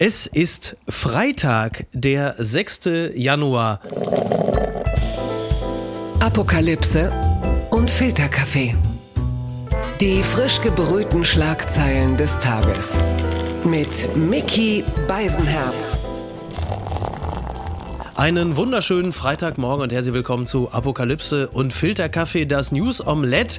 Es ist Freitag, der 6. Januar. Apokalypse und Filterkaffee. Die frisch gebrühten Schlagzeilen des Tages. Mit Mickey Beisenherz. Einen wunderschönen Freitagmorgen und herzlich willkommen zu Apokalypse und Filterkaffee, das News Omelette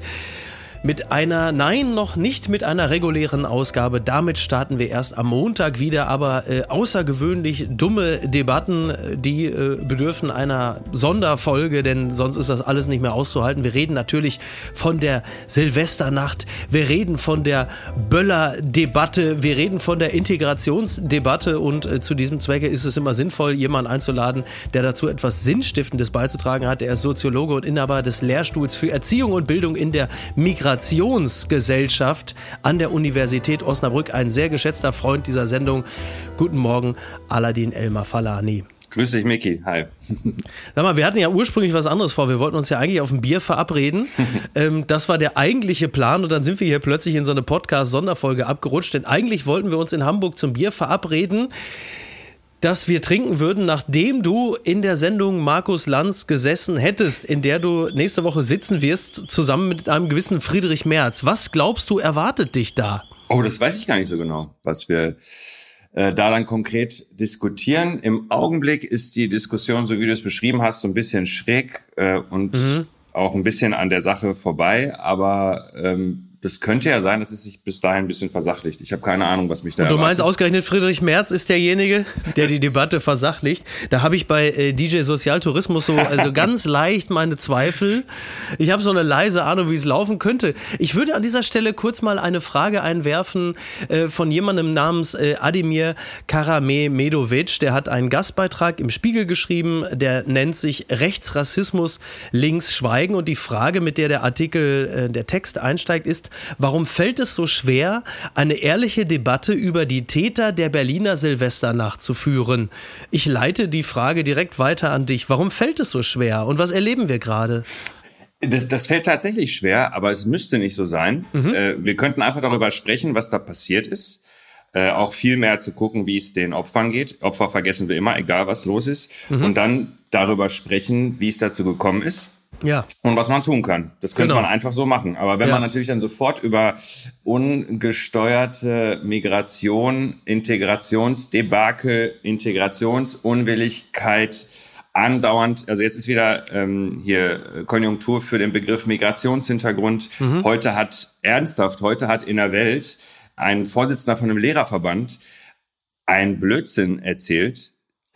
mit einer, nein, noch nicht mit einer regulären Ausgabe. Damit starten wir erst am Montag wieder, aber äh, außergewöhnlich dumme Debatten, die äh, bedürfen einer Sonderfolge, denn sonst ist das alles nicht mehr auszuhalten. Wir reden natürlich von der Silvesternacht, wir reden von der Böller-Debatte, wir reden von der Integrationsdebatte und äh, zu diesem Zwecke ist es immer sinnvoll, jemanden einzuladen, der dazu etwas Sinnstiftendes beizutragen hat. Er ist Soziologe und Inhaber des Lehrstuhls für Erziehung und Bildung in der Migration Migrationsgesellschaft an der Universität Osnabrück. Ein sehr geschätzter Freund dieser Sendung. Guten Morgen, Aladin Elmar Falani. Grüß dich, Micky. Hi. Sag mal, wir hatten ja ursprünglich was anderes vor. Wir wollten uns ja eigentlich auf ein Bier verabreden. ähm, das war der eigentliche Plan und dann sind wir hier plötzlich in so eine Podcast-Sonderfolge abgerutscht. Denn eigentlich wollten wir uns in Hamburg zum Bier verabreden dass wir trinken würden, nachdem du in der Sendung Markus Lanz gesessen hättest, in der du nächste Woche sitzen wirst, zusammen mit einem gewissen Friedrich Merz. Was glaubst du, erwartet dich da? Oh, das weiß ich gar nicht so genau, was wir äh, da dann konkret diskutieren. Im Augenblick ist die Diskussion, so wie du es beschrieben hast, so ein bisschen schräg äh, und mhm. auch ein bisschen an der Sache vorbei, aber ähm, das könnte ja sein, dass es sich bis dahin ein bisschen versachlicht. Ich habe keine Ahnung, was mich da. Und du erwartet. meinst ausgerechnet Friedrich Merz ist derjenige, der die Debatte versachlicht. Da habe ich bei äh, DJ Sozialtourismus so also ganz leicht meine Zweifel. Ich habe so eine leise Ahnung, wie es laufen könnte. Ich würde an dieser Stelle kurz mal eine Frage einwerfen äh, von jemandem namens äh, Adimir Karame Medovic. Der hat einen Gastbeitrag im Spiegel geschrieben, der nennt sich Rechtsrassismus links schweigen und die Frage, mit der der Artikel, äh, der Text einsteigt, ist warum fällt es so schwer, eine ehrliche Debatte über die Täter der Berliner Silvesternacht zu führen? Ich leite die Frage direkt weiter an dich. Warum fällt es so schwer und was erleben wir gerade? Das, das fällt tatsächlich schwer, aber es müsste nicht so sein. Mhm. Äh, wir könnten einfach darüber sprechen, was da passiert ist. Äh, auch viel mehr zu gucken, wie es den Opfern geht. Opfer vergessen wir immer, egal was los ist. Mhm. Und dann darüber sprechen, wie es dazu gekommen ist. Ja. Und was man tun kann. Das könnte genau. man einfach so machen. Aber wenn ja. man natürlich dann sofort über ungesteuerte Migration, Integrationsdebakel, Integrationsunwilligkeit, andauernd, also jetzt ist wieder ähm, hier Konjunktur für den Begriff Migrationshintergrund. Mhm. Heute hat ernsthaft, heute hat in der Welt ein Vorsitzender von einem Lehrerverband ein Blödsinn erzählt,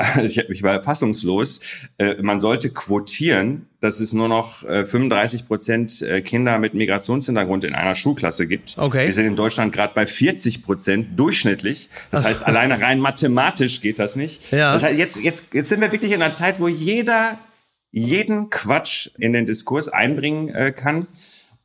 ich, ich war fassungslos, äh, man sollte quotieren, dass es nur noch 35 äh, Prozent äh, Kinder mit Migrationshintergrund in einer Schulklasse gibt. Okay. Wir sind in Deutschland gerade bei 40 Prozent durchschnittlich. Das heißt, alleine rein mathematisch geht das nicht. Ja. Das heißt, jetzt, jetzt, jetzt sind wir wirklich in einer Zeit, wo jeder jeden Quatsch in den Diskurs einbringen kann.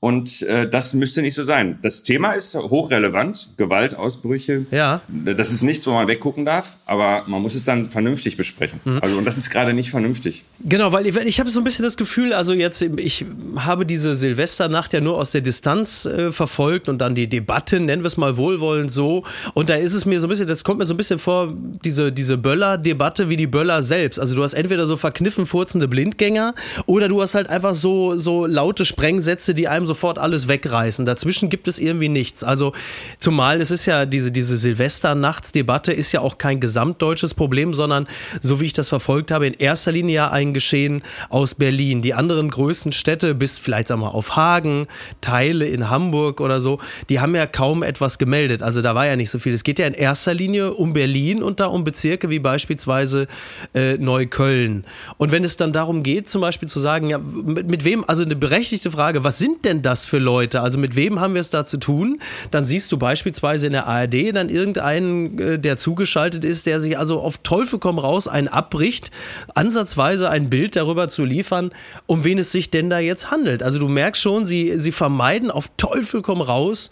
Und äh, das müsste nicht so sein. Das Thema ist hochrelevant, Gewaltausbrüche. Ja. Das ist nichts, wo man weggucken darf, aber man muss es dann vernünftig besprechen. Mhm. Also und das ist gerade nicht vernünftig. Genau, weil ich, ich habe so ein bisschen das Gefühl, also jetzt ich habe diese Silvesternacht ja nur aus der Distanz äh, verfolgt und dann die Debatte, nennen wir es mal wohlwollend so. Und da ist es mir so ein bisschen, das kommt mir so ein bisschen vor, diese diese Böller-Debatte wie die Böller selbst. Also du hast entweder so verkniffen furzende Blindgänger oder du hast halt einfach so so laute Sprengsätze, die einem sofort alles wegreißen. Dazwischen gibt es irgendwie nichts. Also, zumal es ist ja diese, diese Silvesternachtsdebatte ist ja auch kein gesamtdeutsches Problem, sondern, so wie ich das verfolgt habe, in erster Linie ja ein Geschehen aus Berlin. Die anderen größten Städte, bis vielleicht sagen wir auf Hagen, Teile in Hamburg oder so, die haben ja kaum etwas gemeldet. Also da war ja nicht so viel. Es geht ja in erster Linie um Berlin und da um Bezirke wie beispielsweise äh, Neukölln. Und wenn es dann darum geht, zum Beispiel zu sagen, ja, mit, mit wem, also eine berechtigte Frage, was sind denn das für Leute? Also mit wem haben wir es da zu tun? Dann siehst du beispielsweise in der ARD dann irgendeinen, äh, der zugeschaltet ist, der sich also auf Teufel komm raus einen abbricht, ansatzweise ein Bild darüber zu liefern, um wen es sich denn da jetzt handelt. Also du merkst schon, sie, sie vermeiden auf Teufel komm raus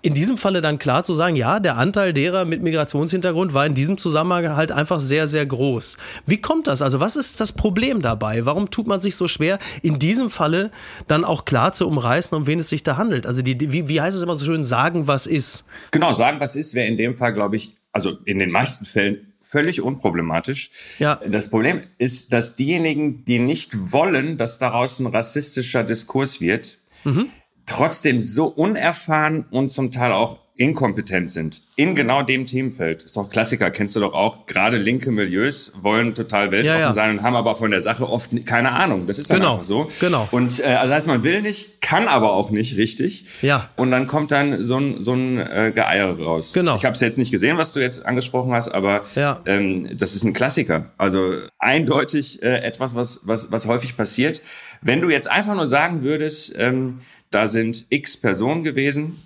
in diesem Falle dann klar zu sagen, ja, der Anteil derer mit Migrationshintergrund war in diesem Zusammenhang halt einfach sehr, sehr groß. Wie kommt das? Also was ist das Problem dabei? Warum tut man sich so schwer, in diesem Falle dann auch klar zu umreißen, um wen es sich da handelt? Also die, wie, wie heißt es immer so schön, sagen, was ist? Genau, sagen, was ist, wäre in dem Fall, glaube ich, also in den meisten Fällen völlig unproblematisch. Ja. Das Problem ist, dass diejenigen, die nicht wollen, dass daraus ein rassistischer Diskurs wird, mhm. Trotzdem so unerfahren und zum Teil auch inkompetent sind in genau dem Themenfeld. Ist doch Klassiker, kennst du doch auch. Gerade linke Milieus wollen total weltoffen ja, ja. sein und haben aber von der Sache oft keine Ahnung. Das ist dann genau, einfach so. Genau. Und äh, also heißt, man will nicht, kann aber auch nicht richtig. Ja. Und dann kommt dann so ein so ein äh, Geeier raus. Genau. Ich habe es jetzt nicht gesehen, was du jetzt angesprochen hast, aber ja. ähm, das ist ein Klassiker. Also eindeutig äh, etwas, was was was häufig passiert. Wenn du jetzt einfach nur sagen würdest, ähm, da sind X Personen gewesen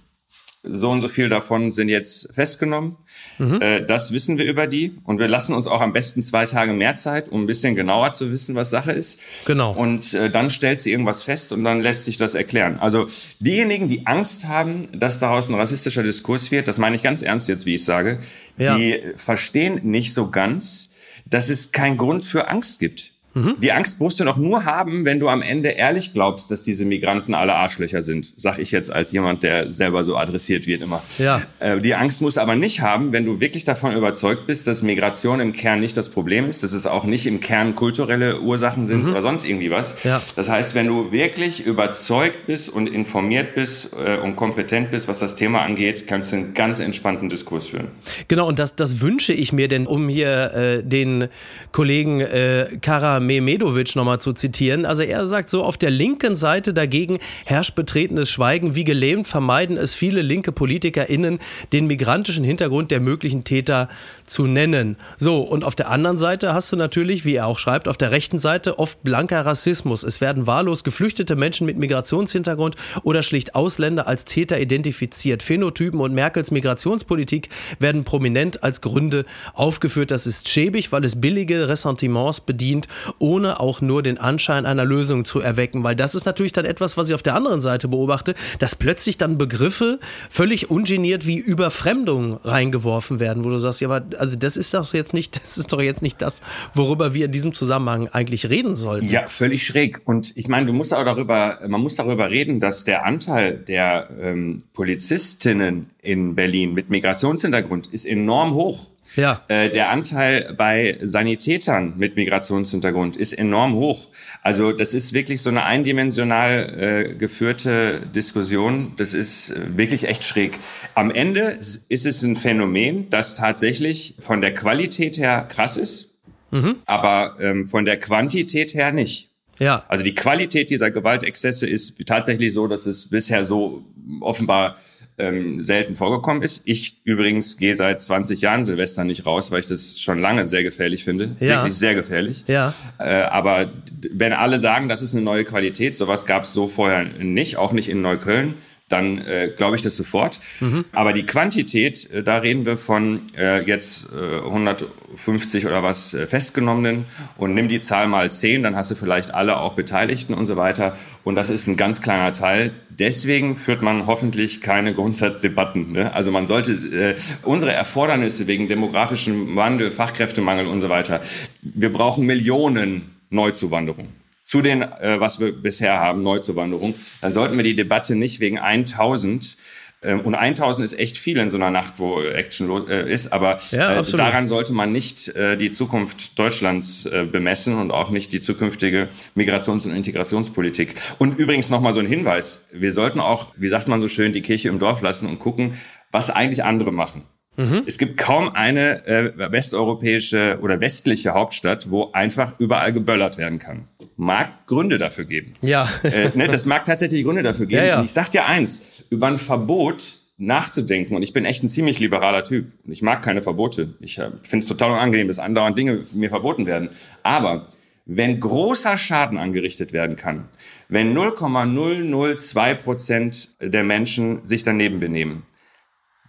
so und so viel davon sind jetzt festgenommen. Mhm. Äh, das wissen wir über die und wir lassen uns auch am besten zwei Tage mehr Zeit, um ein bisschen genauer zu wissen, was Sache ist. Genau. Und äh, dann stellt sie irgendwas fest und dann lässt sich das erklären. Also diejenigen, die Angst haben, dass daraus ein rassistischer Diskurs wird, das meine ich ganz ernst jetzt, wie ich sage, ja. die verstehen nicht so ganz, dass es keinen Grund für Angst gibt. Mhm. Die Angst musst du noch nur haben, wenn du am Ende ehrlich glaubst, dass diese Migranten alle Arschlöcher sind. Sag ich jetzt als jemand, der selber so adressiert wird immer. Ja. Äh, die Angst musst du aber nicht haben, wenn du wirklich davon überzeugt bist, dass Migration im Kern nicht das Problem ist, dass es auch nicht im Kern kulturelle Ursachen sind mhm. oder sonst irgendwie was. Ja. Das heißt, wenn du wirklich überzeugt bist und informiert bist äh, und kompetent bist, was das Thema angeht, kannst du einen ganz entspannten Diskurs führen. Genau, und das, das wünsche ich mir denn, um hier äh, den Kollegen äh, Kara Mehmedovic nochmal zu zitieren. Also er sagt so, auf der linken Seite dagegen herrscht betretenes Schweigen. Wie gelähmt vermeiden es viele linke PolitikerInnen, den migrantischen Hintergrund der möglichen Täter zu nennen. So, und auf der anderen Seite hast du natürlich, wie er auch schreibt, auf der rechten Seite oft blanker Rassismus. Es werden wahllos geflüchtete Menschen mit Migrationshintergrund oder schlicht Ausländer als Täter identifiziert. Phänotypen und Merkels Migrationspolitik werden prominent als Gründe aufgeführt. Das ist schäbig, weil es billige Ressentiments bedient ohne auch nur den Anschein einer Lösung zu erwecken. Weil das ist natürlich dann etwas, was ich auf der anderen Seite beobachte, dass plötzlich dann Begriffe völlig ungeniert wie Überfremdung reingeworfen werden, wo du sagst, ja, aber also das ist doch jetzt nicht, das ist doch jetzt nicht das, worüber wir in diesem Zusammenhang eigentlich reden sollten. Ja, völlig schräg. Und ich meine, du musst auch darüber, man muss darüber reden, dass der Anteil der ähm, Polizistinnen in Berlin mit Migrationshintergrund ist enorm hoch. Ja. Äh, der Anteil bei Sanitätern mit Migrationshintergrund ist enorm hoch. Also das ist wirklich so eine eindimensional äh, geführte Diskussion. Das ist äh, wirklich echt schräg. Am Ende ist es ein Phänomen, das tatsächlich von der Qualität her krass ist, mhm. aber ähm, von der Quantität her nicht. Ja. Also die Qualität dieser Gewaltexzesse ist tatsächlich so, dass es bisher so offenbar ähm, selten vorgekommen ist. Ich übrigens gehe seit 20 Jahren Silvester nicht raus, weil ich das schon lange sehr gefährlich finde. Ja. Wirklich sehr gefährlich. Ja. Äh, aber wenn alle sagen, das ist eine neue Qualität, sowas gab es so vorher nicht, auch nicht in Neukölln dann äh, glaube ich das sofort. Mhm. Aber die Quantität, äh, da reden wir von äh, jetzt äh, 150 oder was äh, Festgenommenen und nimm die Zahl mal 10, dann hast du vielleicht alle auch Beteiligten und so weiter. Und das ist ein ganz kleiner Teil. Deswegen führt man hoffentlich keine Grundsatzdebatten. Ne? Also man sollte äh, unsere Erfordernisse wegen demografischem Wandel, Fachkräftemangel und so weiter, wir brauchen Millionen Neuzuwanderung zu den, äh, was wir bisher haben, Neuzuwanderung, dann sollten wir die Debatte nicht wegen 1000 ähm, und 1000 ist echt viel in so einer Nacht, wo Action äh, ist, aber ja, äh, daran sollte man nicht äh, die Zukunft Deutschlands äh, bemessen und auch nicht die zukünftige Migrations- und Integrationspolitik. Und übrigens nochmal so ein Hinweis. Wir sollten auch, wie sagt man so schön, die Kirche im Dorf lassen und gucken, was eigentlich andere machen. Mhm. Es gibt kaum eine äh, westeuropäische oder westliche Hauptstadt, wo einfach überall geböllert werden kann. Mag Gründe dafür geben. Ja. äh, ne, das mag tatsächlich Gründe dafür geben. Ja, ja. Und ich sag dir eins, über ein Verbot nachzudenken, und ich bin echt ein ziemlich liberaler Typ. Und ich mag keine Verbote. Ich äh, finde es total unangenehm, dass andauernd Dinge mir verboten werden. Aber wenn großer Schaden angerichtet werden kann, wenn 0,002 Prozent der Menschen sich daneben benehmen,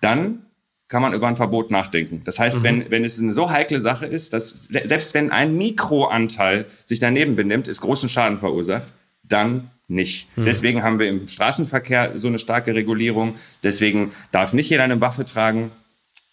dann kann man über ein Verbot nachdenken. Das heißt, mhm. wenn, wenn es eine so heikle Sache ist, dass selbst wenn ein Mikroanteil sich daneben benimmt, es großen Schaden verursacht, dann nicht. Mhm. Deswegen haben wir im Straßenverkehr so eine starke Regulierung. Deswegen darf nicht jeder eine Waffe tragen.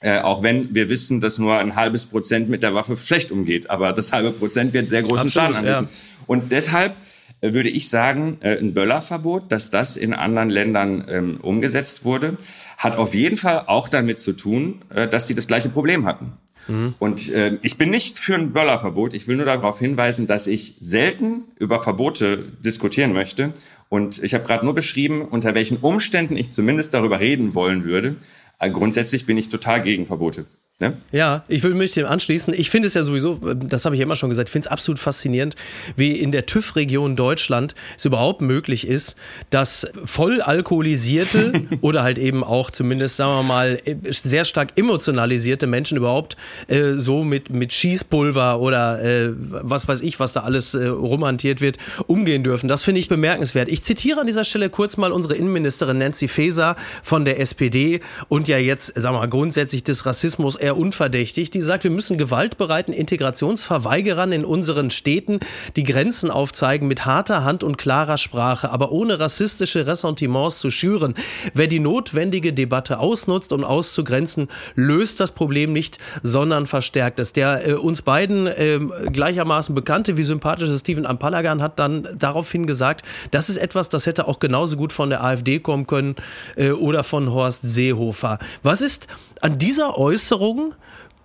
Äh, auch wenn wir wissen, dass nur ein halbes Prozent mit der Waffe schlecht umgeht. Aber das halbe Prozent wird sehr großen Absolut, Schaden anrichten. Ja. Und deshalb würde ich sagen, äh, ein Böllerverbot, dass das in anderen Ländern ähm, umgesetzt wurde, hat auf jeden Fall auch damit zu tun, äh, dass sie das gleiche Problem hatten. Mhm. Und äh, ich bin nicht für ein Böllerverbot. Ich will nur darauf hinweisen, dass ich selten über Verbote diskutieren möchte. Und ich habe gerade nur beschrieben, unter welchen Umständen ich zumindest darüber reden wollen würde. Aber grundsätzlich bin ich total gegen Verbote. Ne? Ja, ich will mich dem anschließen. Ich finde es ja sowieso, das habe ich ja immer schon gesagt, ich finde es absolut faszinierend, wie in der TÜV-Region Deutschland es überhaupt möglich ist, dass voll alkoholisierte oder halt eben auch zumindest, sagen wir mal, sehr stark emotionalisierte Menschen überhaupt äh, so mit, mit Schießpulver oder äh, was weiß ich, was da alles äh, romantiert wird, umgehen dürfen. Das finde ich bemerkenswert. Ich zitiere an dieser Stelle kurz mal unsere Innenministerin Nancy Faeser von der SPD und ja jetzt, sagen wir mal, grundsätzlich des Rassismus eher unverdächtig, die sagt, wir müssen gewaltbereiten Integrationsverweigerern in unseren Städten die Grenzen aufzeigen mit harter Hand und klarer Sprache, aber ohne rassistische Ressentiments zu schüren. Wer die notwendige Debatte ausnutzt, um auszugrenzen, löst das Problem nicht, sondern verstärkt es. Der äh, uns beiden äh, gleichermaßen bekannte wie sympathische Steven Ampalagan hat dann daraufhin gesagt, das ist etwas, das hätte auch genauso gut von der AfD kommen können äh, oder von Horst Seehofer. Was ist an dieser Äußerung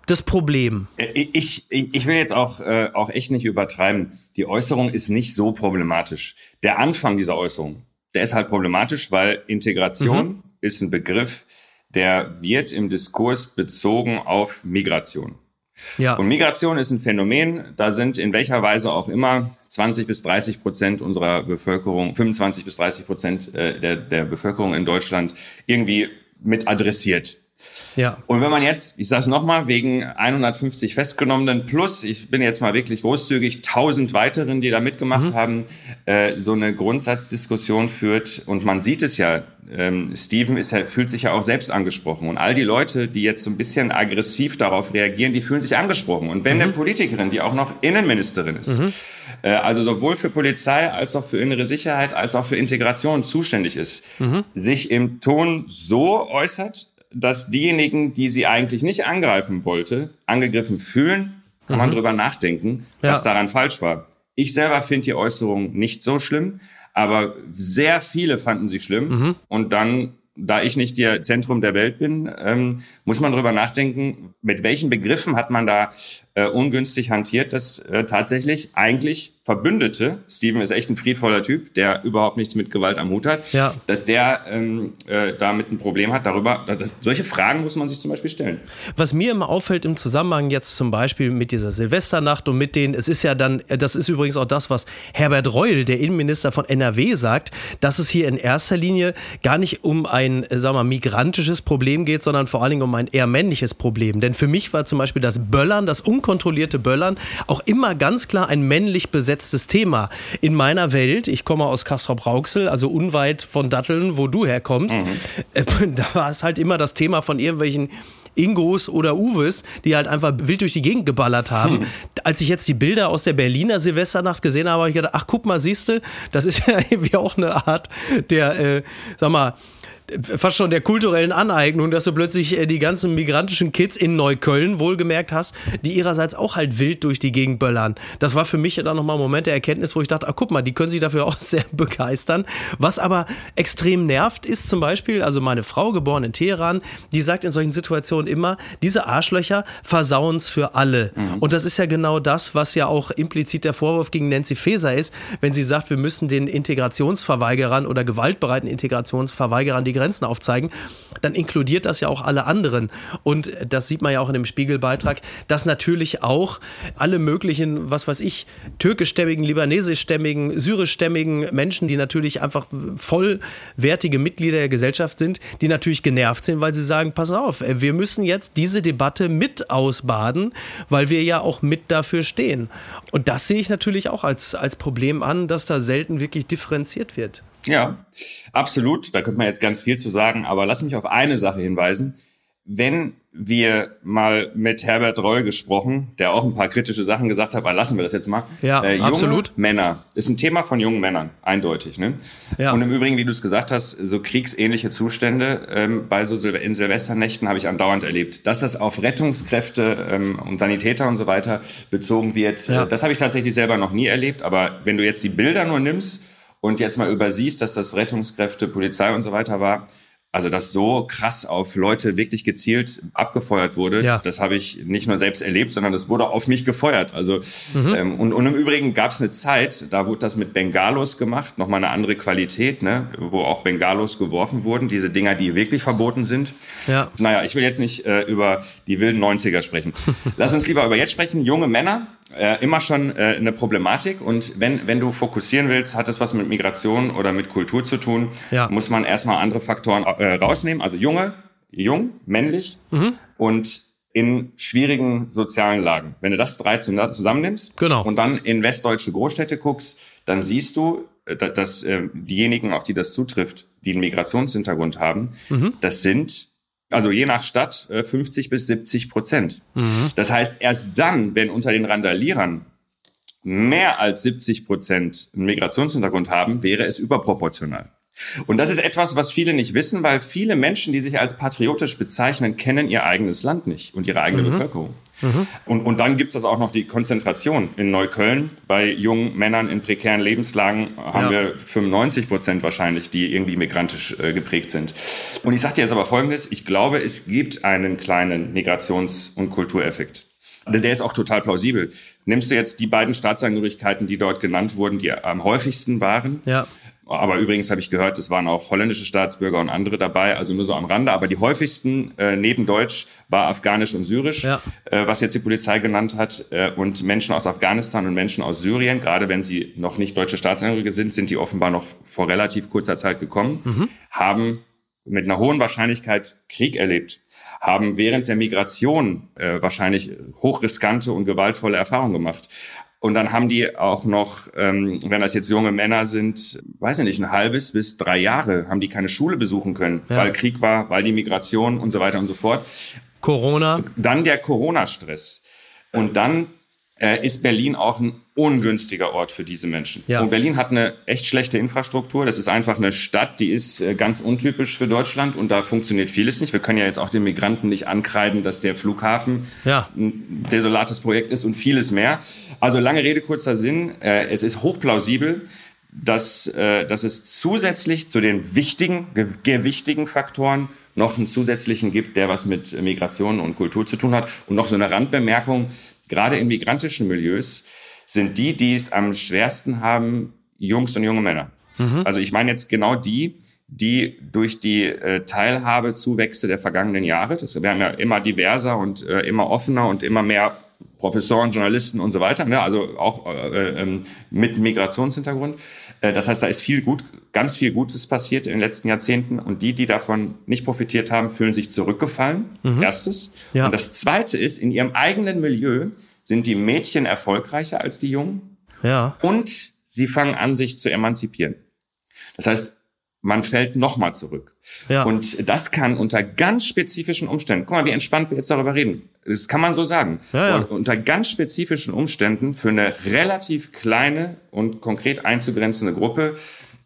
das Problem? Äh, ich, ich, ich will jetzt auch, äh, auch echt nicht übertreiben. Die Äußerung ist nicht so problematisch. Der Anfang dieser Äußerung, der ist halt problematisch, weil Integration mhm. ist ein Begriff, der wird im Diskurs bezogen auf Migration. Ja. Und Migration ist ein Phänomen, da sind in welcher Weise auch immer 20 bis 30 Prozent unserer Bevölkerung, 25 bis 30 Prozent äh, der, der Bevölkerung in Deutschland irgendwie mit adressiert. Ja. Und wenn man jetzt, ich sage es nochmal, wegen 150 Festgenommenen plus, ich bin jetzt mal wirklich großzügig, 1000 weiteren, die da mitgemacht mhm. haben, äh, so eine Grundsatzdiskussion führt. Und man sieht es ja, ähm, Steven ist, fühlt sich ja auch selbst angesprochen. Und all die Leute, die jetzt so ein bisschen aggressiv darauf reagieren, die fühlen sich angesprochen. Und wenn mhm. eine Politikerin, die auch noch Innenministerin ist, mhm. äh, also sowohl für Polizei als auch für innere Sicherheit als auch für Integration zuständig ist, mhm. sich im Ton so äußert, dass diejenigen, die sie eigentlich nicht angreifen wollte, angegriffen fühlen, kann mhm. man drüber nachdenken, ja. was daran falsch war. Ich selber finde die Äußerung nicht so schlimm, aber sehr viele fanden sie schlimm. Mhm. Und dann, da ich nicht der Zentrum der Welt bin, ähm, muss man drüber nachdenken, mit welchen Begriffen hat man da äh, ungünstig hantiert, dass äh, tatsächlich eigentlich Verbündete, Steven ist echt ein friedvoller Typ, der überhaupt nichts mit Gewalt am Hut hat, ja. dass der ähm, äh, damit ein Problem hat darüber. Dass, solche Fragen muss man sich zum Beispiel stellen. Was mir immer auffällt im Zusammenhang jetzt zum Beispiel mit dieser Silvesternacht und mit den, es ist ja dann, äh, das ist übrigens auch das, was Herbert Reul, der Innenminister von NRW, sagt, dass es hier in erster Linie gar nicht um ein, äh, sagen wir mal, migrantisches Problem geht, sondern vor allen Dingen um ein eher männliches Problem. Denn für mich war zum Beispiel das Böllern, das unkontrollierte Böllern, auch immer ganz klar ein männlich besetztes Thema. In meiner Welt, ich komme aus Castrop-Rauxel, also unweit von Datteln, wo du herkommst, mhm. äh, da war es halt immer das Thema von irgendwelchen Ingos oder Uwes, die halt einfach wild durch die Gegend geballert haben. Hm. Als ich jetzt die Bilder aus der Berliner Silvesternacht gesehen habe, habe ich gedacht, ach guck mal, siehst du, das ist ja irgendwie auch eine Art der, äh, sag mal, fast schon der kulturellen Aneignung, dass du plötzlich äh, die ganzen migrantischen Kids in Neukölln wohlgemerkt hast, die ihrerseits auch halt wild durch die Gegend böllern. Das war für mich dann nochmal ein Moment der Erkenntnis, wo ich dachte, ah, guck mal, die können sich dafür auch sehr begeistern. Was aber extrem nervt, ist zum Beispiel, also meine Frau, geboren in Teheran, die sagt in solchen Situationen immer, diese Arschlöcher versauen es für alle. Mhm. Und das ist ja genau das, was ja auch implizit der Vorwurf gegen Nancy Faeser ist, wenn sie sagt, wir müssen den Integrationsverweigerern oder gewaltbereiten Integrationsverweigerern die Grenzen aufzeigen, dann inkludiert das ja auch alle anderen. Und das sieht man ja auch in dem Spiegelbeitrag, dass natürlich auch alle möglichen, was weiß ich, türkischstämmigen, libanesischstämmigen, syrischstämmigen Menschen, die natürlich einfach vollwertige Mitglieder der Gesellschaft sind, die natürlich genervt sind, weil sie sagen, pass auf, wir müssen jetzt diese Debatte mit ausbaden, weil wir ja auch mit dafür stehen. Und das sehe ich natürlich auch als, als Problem an, dass da selten wirklich differenziert wird. Ja, absolut. Da könnte man jetzt ganz viel zu sagen, aber lass mich auf eine Sache hinweisen. Wenn wir mal mit Herbert Reul gesprochen, der auch ein paar kritische Sachen gesagt hat, aber lassen wir das jetzt mal. Ja, äh, junge absolut. Männer, ist ein Thema von jungen Männern, eindeutig. Ne? Ja. Und im Übrigen, wie du es gesagt hast, so kriegsähnliche Zustände ähm, bei so Sil in Silvesternächten habe ich andauernd erlebt. Dass das auf Rettungskräfte ähm, und Sanitäter und so weiter bezogen wird, ja. äh, das habe ich tatsächlich selber noch nie erlebt. Aber wenn du jetzt die Bilder nur nimmst und jetzt mal übersiehst, dass das Rettungskräfte, Polizei und so weiter war, also dass so krass auf Leute wirklich gezielt abgefeuert wurde, ja. das habe ich nicht nur selbst erlebt, sondern das wurde auf mich gefeuert. Also mhm. ähm, und, und im Übrigen gab es eine Zeit, da wurde das mit Bengalos gemacht, nochmal eine andere Qualität, ne, wo auch Bengalos geworfen wurden, diese Dinger, die wirklich verboten sind. Ja. Naja, ich will jetzt nicht äh, über die wilden 90er sprechen. Lass uns lieber über jetzt sprechen. Junge Männer, äh, immer schon äh, eine Problematik. Und wenn, wenn du fokussieren willst, hat es was mit Migration oder mit Kultur zu tun, ja. muss man erstmal andere Faktoren äh, rausnehmen. Also junge, jung, männlich mhm. und in schwierigen sozialen Lagen. Wenn du das drei zusammennimmst genau. und dann in westdeutsche Großstädte guckst, dann siehst du, äh, dass äh, diejenigen, auf die das zutrifft, die einen Migrationshintergrund haben, mhm. das sind also je nach Stadt 50 äh, bis 70 Prozent. Mhm. Das heißt, erst dann, wenn unter den Randalierern mehr als 70 Prozent einen Migrationshintergrund haben, wäre es überproportional. Und das ist etwas, was viele nicht wissen, weil viele Menschen, die sich als patriotisch bezeichnen, kennen ihr eigenes Land nicht und ihre eigene mhm. Bevölkerung. Mhm. Und, und dann gibt's das auch noch die Konzentration. In Neukölln bei jungen Männern in prekären Lebenslagen haben ja. wir 95 Prozent wahrscheinlich, die irgendwie migrantisch äh, geprägt sind. Und ich sage dir jetzt aber Folgendes, ich glaube, es gibt einen kleinen Migrations- und Kultureffekt. Der ist auch total plausibel. Nimmst du jetzt die beiden Staatsangehörigkeiten, die dort genannt wurden, die am häufigsten waren, ja. Aber übrigens habe ich gehört, es waren auch holländische Staatsbürger und andere dabei, also nur so am Rande. Aber die häufigsten äh, neben Deutsch war Afghanisch und Syrisch, ja. äh, was jetzt die Polizei genannt hat. Äh, und Menschen aus Afghanistan und Menschen aus Syrien, gerade wenn sie noch nicht deutsche Staatsangehörige sind, sind die offenbar noch vor relativ kurzer Zeit gekommen, mhm. haben mit einer hohen Wahrscheinlichkeit Krieg erlebt haben während der Migration äh, wahrscheinlich hochriskante und gewaltvolle Erfahrungen gemacht. Und dann haben die auch noch, ähm, wenn das jetzt junge Männer sind, weiß ich nicht, ein halbes bis drei Jahre haben die keine Schule besuchen können, ja. weil Krieg war, weil die Migration und so weiter und so fort. Corona. Dann der Corona-Stress. Und dann äh, ist Berlin auch ein ungünstiger Ort für diese Menschen. Ja. Und Berlin hat eine echt schlechte Infrastruktur. Das ist einfach eine Stadt, die ist äh, ganz untypisch für Deutschland und da funktioniert vieles nicht. Wir können ja jetzt auch den Migranten nicht ankreiden, dass der Flughafen ja. ein desolates Projekt ist und vieles mehr. Also lange Rede, kurzer Sinn. Äh, es ist hochplausibel, dass, äh, dass es zusätzlich zu den wichtigen, gewichtigen Faktoren noch einen zusätzlichen gibt, der was mit Migration und Kultur zu tun hat. Und noch so eine Randbemerkung gerade in migrantischen Milieus sind die, die es am schwersten haben, Jungs und junge Männer. Mhm. Also ich meine jetzt genau die, die durch die äh, Teilhabezuwächse der vergangenen Jahre, das werden ja immer diverser und äh, immer offener und immer mehr Professoren, Journalisten und so weiter, ne? also auch äh, ähm, mit Migrationshintergrund. Äh, das heißt, da ist viel gut, ganz viel Gutes passiert in den letzten Jahrzehnten und die, die davon nicht profitiert haben, fühlen sich zurückgefallen. Mhm. Erstes. Ja. Und das Zweite ist, in ihrem eigenen Milieu sind die Mädchen erfolgreicher als die Jungen. Ja. Und sie fangen an, sich zu emanzipieren. Das heißt, man fällt nochmal zurück. Ja. Und das kann unter ganz spezifischen Umständen, guck mal, wie entspannt wir jetzt darüber reden. Das kann man so sagen. Ja, ja. Unter ganz spezifischen Umständen für eine relativ kleine und konkret einzugrenzende Gruppe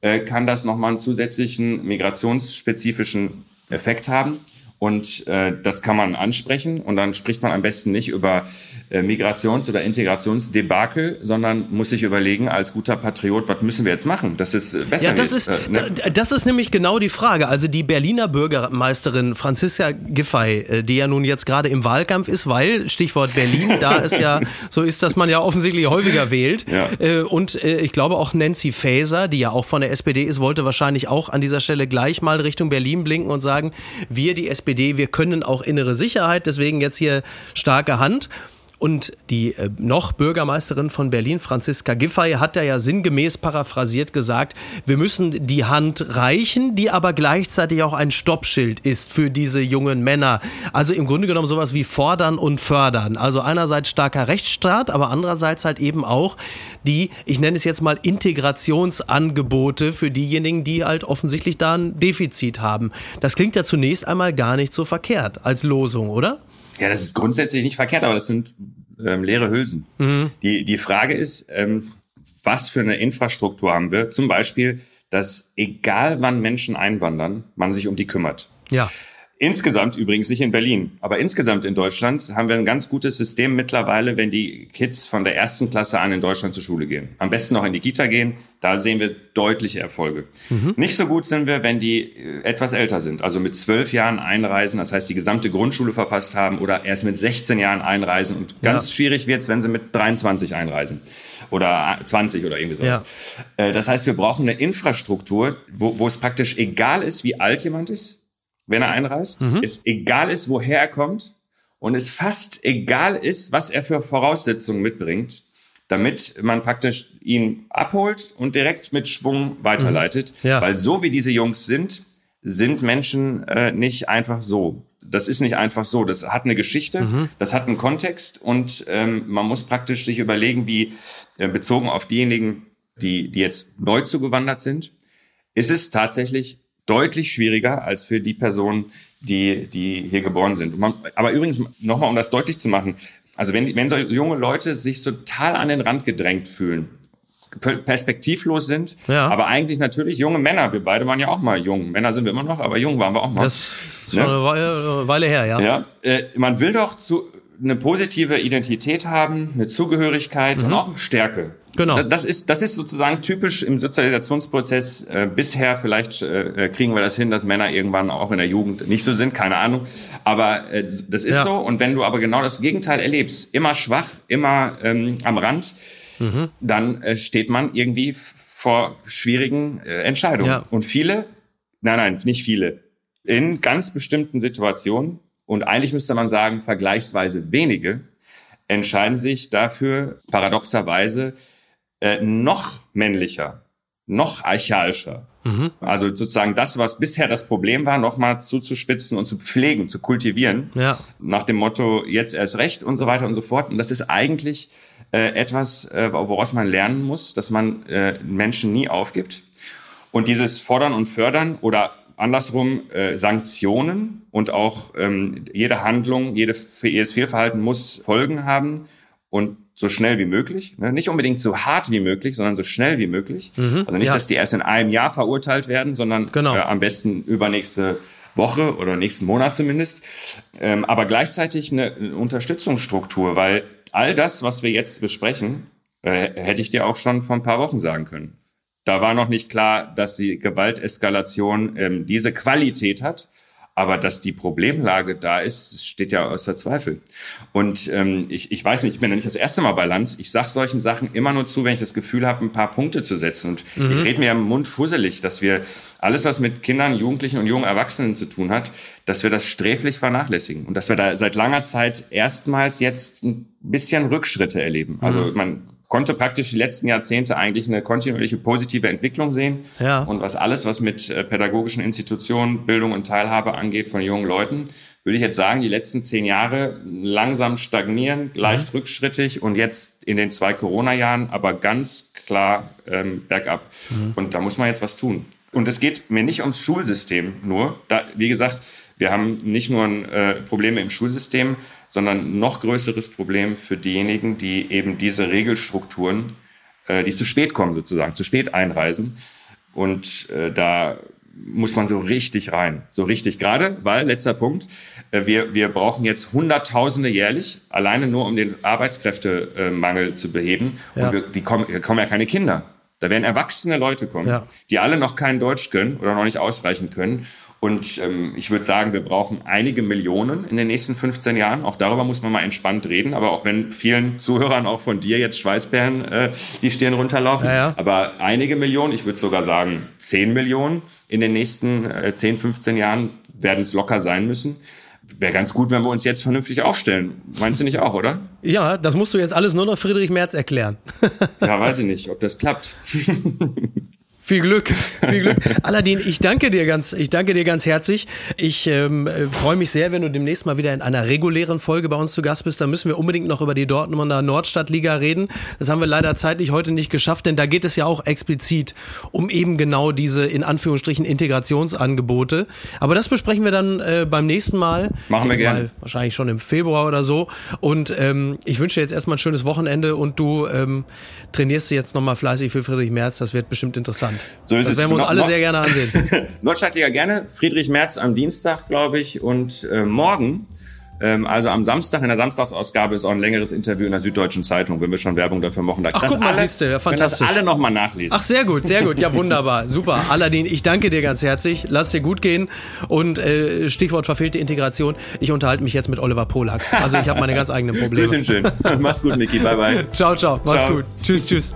äh, kann das nochmal einen zusätzlichen migrationsspezifischen Effekt haben. Und äh, das kann man ansprechen und dann spricht man am besten nicht über äh, Migrations- oder Integrationsdebakel, sondern muss sich überlegen, als guter Patriot, was müssen wir jetzt machen, dass es äh, besser ja, das. Ist, äh, ne? Das ist nämlich genau die Frage. Also die Berliner Bürgermeisterin Franziska Giffey, äh, die ja nun jetzt gerade im Wahlkampf ist, weil, Stichwort Berlin, da es ja so ist, dass man ja offensichtlich häufiger wählt. Ja. Äh, und äh, ich glaube auch Nancy Faeser, die ja auch von der SPD ist, wollte wahrscheinlich auch an dieser Stelle gleich mal Richtung Berlin blinken und sagen, wir die SPD, wir können auch innere Sicherheit, deswegen jetzt hier starke Hand. Und die äh, noch Bürgermeisterin von Berlin, Franziska Giffey, hat da ja sinngemäß paraphrasiert gesagt, wir müssen die Hand reichen, die aber gleichzeitig auch ein Stoppschild ist für diese jungen Männer. Also im Grunde genommen sowas wie fordern und fördern. Also einerseits starker Rechtsstaat, aber andererseits halt eben auch die, ich nenne es jetzt mal Integrationsangebote für diejenigen, die halt offensichtlich da ein Defizit haben. Das klingt ja zunächst einmal gar nicht so verkehrt als Losung, oder? Ja, das ist grundsätzlich nicht verkehrt, aber das sind ähm, leere Hülsen. Mhm. Die, die Frage ist, ähm, was für eine Infrastruktur haben wir? Zum Beispiel, dass egal wann Menschen einwandern, man sich um die kümmert. Ja. Insgesamt übrigens nicht in Berlin, aber insgesamt in Deutschland haben wir ein ganz gutes System mittlerweile, wenn die Kids von der ersten Klasse an in Deutschland zur Schule gehen. Am besten noch in die Kita gehen, da sehen wir deutliche Erfolge. Mhm. Nicht so gut sind wir, wenn die äh, etwas älter sind, also mit zwölf Jahren einreisen, das heißt die gesamte Grundschule verpasst haben oder erst mit 16 Jahren einreisen und ganz ja. schwierig wird's, wenn sie mit 23 einreisen oder 20 oder irgendwie sowas. Ja. Äh, das heißt, wir brauchen eine Infrastruktur, wo, wo es praktisch egal ist, wie alt jemand ist, wenn er einreist, mhm. es egal ist, woher er kommt und es fast egal ist, was er für Voraussetzungen mitbringt, damit man praktisch ihn abholt und direkt mit Schwung weiterleitet. Mhm. Ja. Weil so wie diese Jungs sind, sind Menschen äh, nicht einfach so. Das ist nicht einfach so. Das hat eine Geschichte, mhm. das hat einen Kontext und ähm, man muss praktisch sich überlegen, wie äh, bezogen auf diejenigen, die, die jetzt neu zugewandert sind, ist es tatsächlich deutlich schwieriger als für die Personen, die, die hier geboren sind. Man, aber übrigens, nochmal, um das deutlich zu machen, also wenn, wenn so junge Leute sich total an den Rand gedrängt fühlen, perspektivlos sind, ja. aber eigentlich natürlich junge Männer. Wir beide waren ja auch mal jung. Männer sind wir immer noch, aber jung waren wir auch mal. Das ist ne? schon eine Weile, Weile her, ja. ja äh, man will doch zu, eine positive Identität haben, eine Zugehörigkeit mhm. und auch Stärke. Genau. Das ist, das ist sozusagen typisch im Sozialisationsprozess. Äh, bisher vielleicht äh, kriegen wir das hin, dass Männer irgendwann auch in der Jugend nicht so sind, keine Ahnung. Aber äh, das ist ja. so. Und wenn du aber genau das Gegenteil erlebst, immer schwach, immer ähm, am Rand, mhm. dann äh, steht man irgendwie vor schwierigen äh, Entscheidungen. Ja. Und viele, nein, nein, nicht viele, in ganz bestimmten Situationen und eigentlich müsste man sagen, vergleichsweise wenige entscheiden sich dafür, paradoxerweise, äh, noch männlicher, noch archaischer. Mhm. Also sozusagen das, was bisher das Problem war, nochmal zuzuspitzen und zu pflegen, zu kultivieren. Ja. Nach dem Motto, jetzt erst recht und so weiter und so fort. Und das ist eigentlich äh, etwas, äh, woraus man lernen muss, dass man äh, Menschen nie aufgibt. Und dieses Fordern und Fördern oder andersrum äh, Sanktionen und auch ähm, jede Handlung, jede, jedes Fehlverhalten muss Folgen haben und so schnell wie möglich. Ne? Nicht unbedingt so hart wie möglich, sondern so schnell wie möglich. Mhm, also nicht, ja. dass die erst in einem Jahr verurteilt werden, sondern genau. äh, am besten übernächste Woche oder nächsten Monat zumindest. Ähm, aber gleichzeitig eine, eine Unterstützungsstruktur, weil all das, was wir jetzt besprechen, äh, hätte ich dir auch schon vor ein paar Wochen sagen können. Da war noch nicht klar, dass die Gewalteskalation ähm, diese Qualität hat. Aber dass die Problemlage da ist, steht ja außer Zweifel. Und ähm, ich, ich weiß nicht, ich bin ja nicht das erste Mal bei Lanz. Ich sage solchen Sachen immer nur zu, wenn ich das Gefühl habe, ein paar Punkte zu setzen. Und mhm. ich rede mir im Mund fusselig, dass wir alles, was mit Kindern, Jugendlichen und jungen Erwachsenen zu tun hat, dass wir das sträflich vernachlässigen. Und dass wir da seit langer Zeit erstmals jetzt ein bisschen Rückschritte erleben. Also mhm. man konnte praktisch die letzten Jahrzehnte eigentlich eine kontinuierliche positive Entwicklung sehen. Ja. Und was alles, was mit äh, pädagogischen Institutionen, Bildung und Teilhabe angeht von jungen Leuten, würde ich jetzt sagen, die letzten zehn Jahre langsam stagnieren, leicht mhm. rückschrittig und jetzt in den zwei Corona-Jahren aber ganz klar ähm, bergab. Mhm. Und da muss man jetzt was tun. Und es geht mir nicht ums Schulsystem nur. Da, wie gesagt, wir haben nicht nur äh, Probleme im Schulsystem, sondern noch größeres Problem für diejenigen, die eben diese Regelstrukturen, äh, die zu spät kommen sozusagen, zu spät einreisen. Und äh, da muss man so richtig rein, so richtig gerade, weil letzter Punkt, äh, wir, wir brauchen jetzt Hunderttausende jährlich, alleine nur um den Arbeitskräftemangel zu beheben. Ja. Und wir, die kommen, kommen ja keine Kinder. Da werden erwachsene Leute kommen, ja. die alle noch kein Deutsch können oder noch nicht ausreichend können. Und ähm, ich würde sagen, wir brauchen einige Millionen in den nächsten 15 Jahren. Auch darüber muss man mal entspannt reden. Aber auch wenn vielen Zuhörern, auch von dir jetzt Schweißbären äh, die Stirn runterlaufen. Ja, ja. Aber einige Millionen, ich würde sogar sagen 10 Millionen in den nächsten äh, 10, 15 Jahren werden es locker sein müssen. wäre ganz gut, wenn wir uns jetzt vernünftig aufstellen. Meinst du nicht auch, oder? Ja, das musst du jetzt alles nur noch Friedrich Merz erklären. ja, weiß ich nicht, ob das klappt. Viel Glück, viel Glück. Aladin, ich danke dir ganz, ich danke dir ganz herzlich. Ich ähm, äh, freue mich sehr, wenn du demnächst mal wieder in einer regulären Folge bei uns zu Gast bist. Da müssen wir unbedingt noch über die Dortmunder Nordstadtliga reden. Das haben wir leider zeitlich heute nicht geschafft, denn da geht es ja auch explizit um eben genau diese in Anführungsstrichen Integrationsangebote. Aber das besprechen wir dann äh, beim nächsten Mal. Machen wir gerne. Wahrscheinlich schon im Februar oder so. Und ähm, ich wünsche dir jetzt erstmal ein schönes Wochenende und du ähm, trainierst jetzt nochmal fleißig für Friedrich Merz. Das wird bestimmt interessant. So ist das es. werden wir uns alle sehr gerne ansehen. Nordstadtliga gerne. Friedrich Merz am Dienstag, glaube ich. Und äh, morgen, ähm, also am Samstag, in der Samstagsausgabe ist auch ein längeres Interview in der Süddeutschen Zeitung, wenn wir schon Werbung dafür machen. Da Ach, guck mal, siehst du, ja, fantastisch. das alle nochmal nachlesen. Ach, sehr gut, sehr gut. Ja, wunderbar. Super. Aladin, ich danke dir ganz herzlich. Lass dir gut gehen. Und äh, Stichwort verfehlte Integration. Ich unterhalte mich jetzt mit Oliver Polak. Also ich habe meine ganz eigenen Probleme. Grüß ihn schön. Mach's gut, Niki. Bye, bye. Ciao, ciao. Mach's Ciao. gut. Tschüss, tschüss.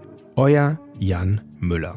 Euer Jan Müller.